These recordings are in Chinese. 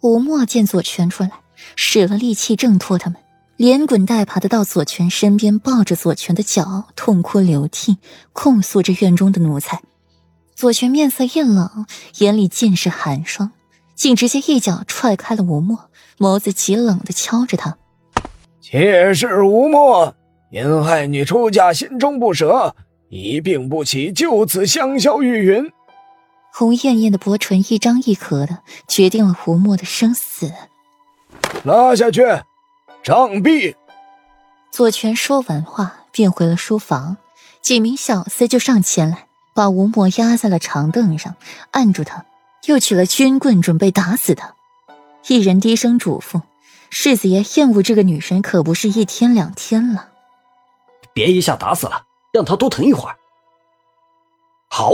吴墨见左权出来，使了力气挣脱他们，连滚带爬的到左权身边，抱着左权的脚，痛哭流涕，控诉着院中的奴才。左权面色一冷，眼里尽是寒霜，竟直接一脚踹开了吴墨，眸子极冷的敲着他：“妾是吴墨，因害你出嫁，心中不舍，一病不起，就此香消玉殒。”红艳艳的薄唇一张一合的，决定了胡墨的生死。拉下去，杖毙！左权说完话，便回了书房，几名小厮就上前来。把吴墨压在了长凳上，按住他，又取了军棍准备打死他。一人低声嘱咐：“世子爷厌恶这个女人，可不是一天两天了。别一下打死了，让她多疼一会儿。”好。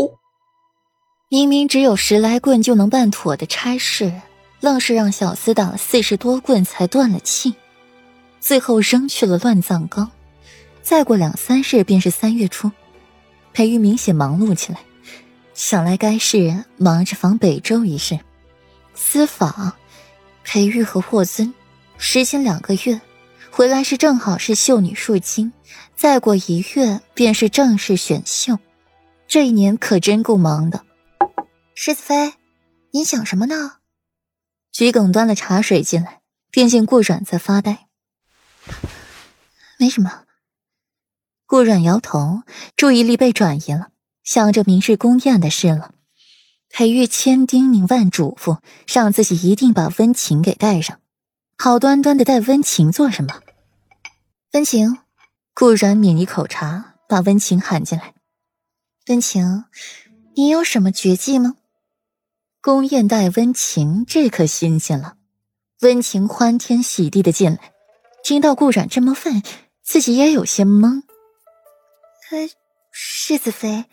明明只有十来棍就能办妥的差事，愣是让小厮打了四十多棍才断了气，最后扔去了乱葬岗。再过两三日，便是三月初。裴玉明显忙碌起来，想来该是忙着访北周一事。私访，裴玉和霍尊，时间两个月，回来时正好是秀女入京，再过一月便是正式选秀。这一年可真够忙的。世子妃，您想什么呢？桔梗端了茶水进来，便见顾阮在发呆。没什么。顾阮摇头，注意力被转移了，想着明日宫宴的事了。裴玉千叮咛万嘱咐，让自己一定把温情给带上。好端端的带温情做什么？温情，顾阮抿一口茶，把温情喊进来。温情，你有什么绝技吗？宫宴待温情，这可新鲜了。温情欢天喜地的进来，听到顾阮这么问，自己也有些懵。世子妃，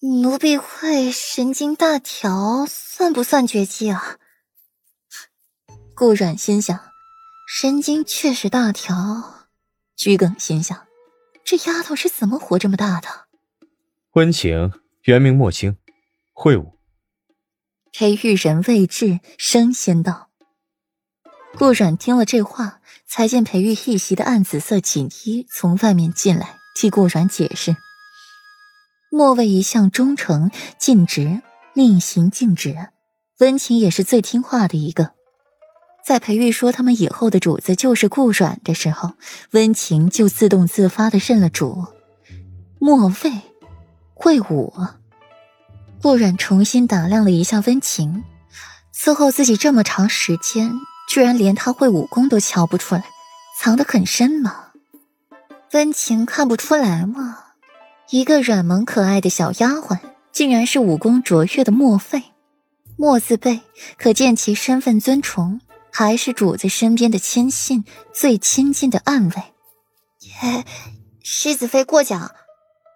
奴婢会神经大条，算不算绝技啊？顾阮心想，神经确实大条。桔梗心想，这丫头是怎么活这么大的？温情原名莫青，会武。裴玉人未至，声先到。顾阮听了这话，才见裴玉一袭的暗紫色锦衣从外面进来。替顾阮解释，莫卫一向忠诚尽职，令行禁止。温情也是最听话的一个。在裴玉说他们以后的主子就是顾阮的时候，温情就自动自发的认了主。莫卫会武，顾阮重新打量了一下温情，伺候自己这么长时间，居然连他会武功都瞧不出来，藏得很深吗？温情看不出来吗？一个软萌可爱的小丫鬟，竟然是武功卓越的莫妃。莫字辈，可见其身份尊崇，还是主子身边的亲信，最亲近的暗卫。耶，世子妃过奖。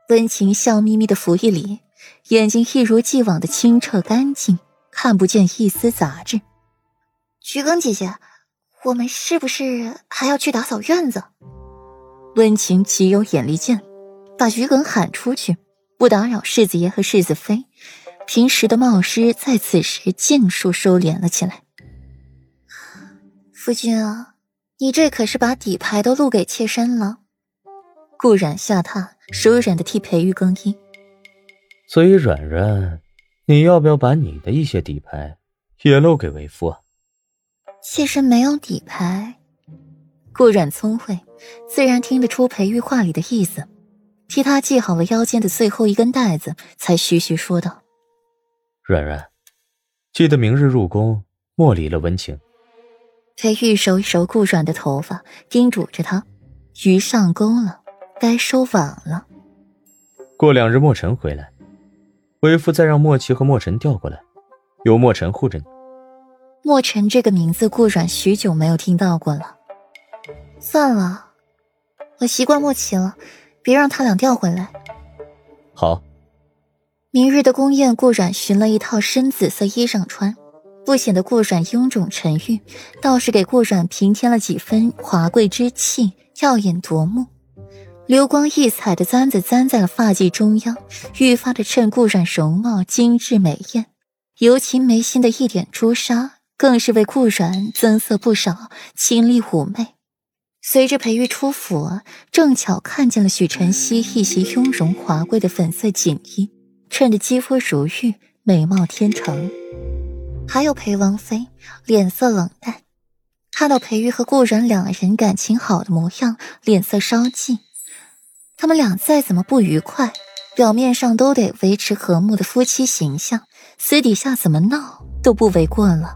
温情笑眯眯的拂一礼，眼睛一如既往的清澈干净，看不见一丝杂质。菊梗姐姐，我们是不是还要去打扫院子？温情极有眼力见，把桔梗喊出去，不打扰世子爷和世子妃。平时的冒失在此时尽数收敛了起来。夫君啊，你这可是把底牌都露给妾身了。顾染下榻，熟稔的替裴玉更衣。所以软软，你要不要把你的一些底牌也露给为夫啊？妾身没有底牌。顾软聪慧，自然听得出裴玉话里的意思，替他系好了腰间的最后一根带子，才徐徐说道：“软软，记得明日入宫莫离了温情。”裴玉揉一揉顾软的头发，叮嘱着他：“鱼上钩了，该收网了。过两日墨尘回来，为夫再让莫奇和莫尘调过来，由莫尘护着你。”莫尘这个名字，顾阮许久没有听到过了。算了，我习惯莫奇了，别让他俩调回来。好。明日的宫宴，顾阮寻了一套深紫色衣裳穿，不显得顾阮臃肿沉郁，倒是给顾阮平添了几分华贵之气，耀眼夺目。流光溢彩的簪子簪在了发髻中央，愈发的衬顾阮容貌精致美艳。尤其眉心的一点朱砂，更是为顾阮增色不少，清丽妩媚。随着裴玉出府，正巧看见了许晨曦一袭雍容华贵的粉色锦衣，衬得肌肤如玉，美貌天成。还有裴王妃，脸色冷淡，看到裴玉和顾阮两人感情好的模样，脸色稍霁。他们俩再怎么不愉快，表面上都得维持和睦的夫妻形象，私底下怎么闹都不为过了。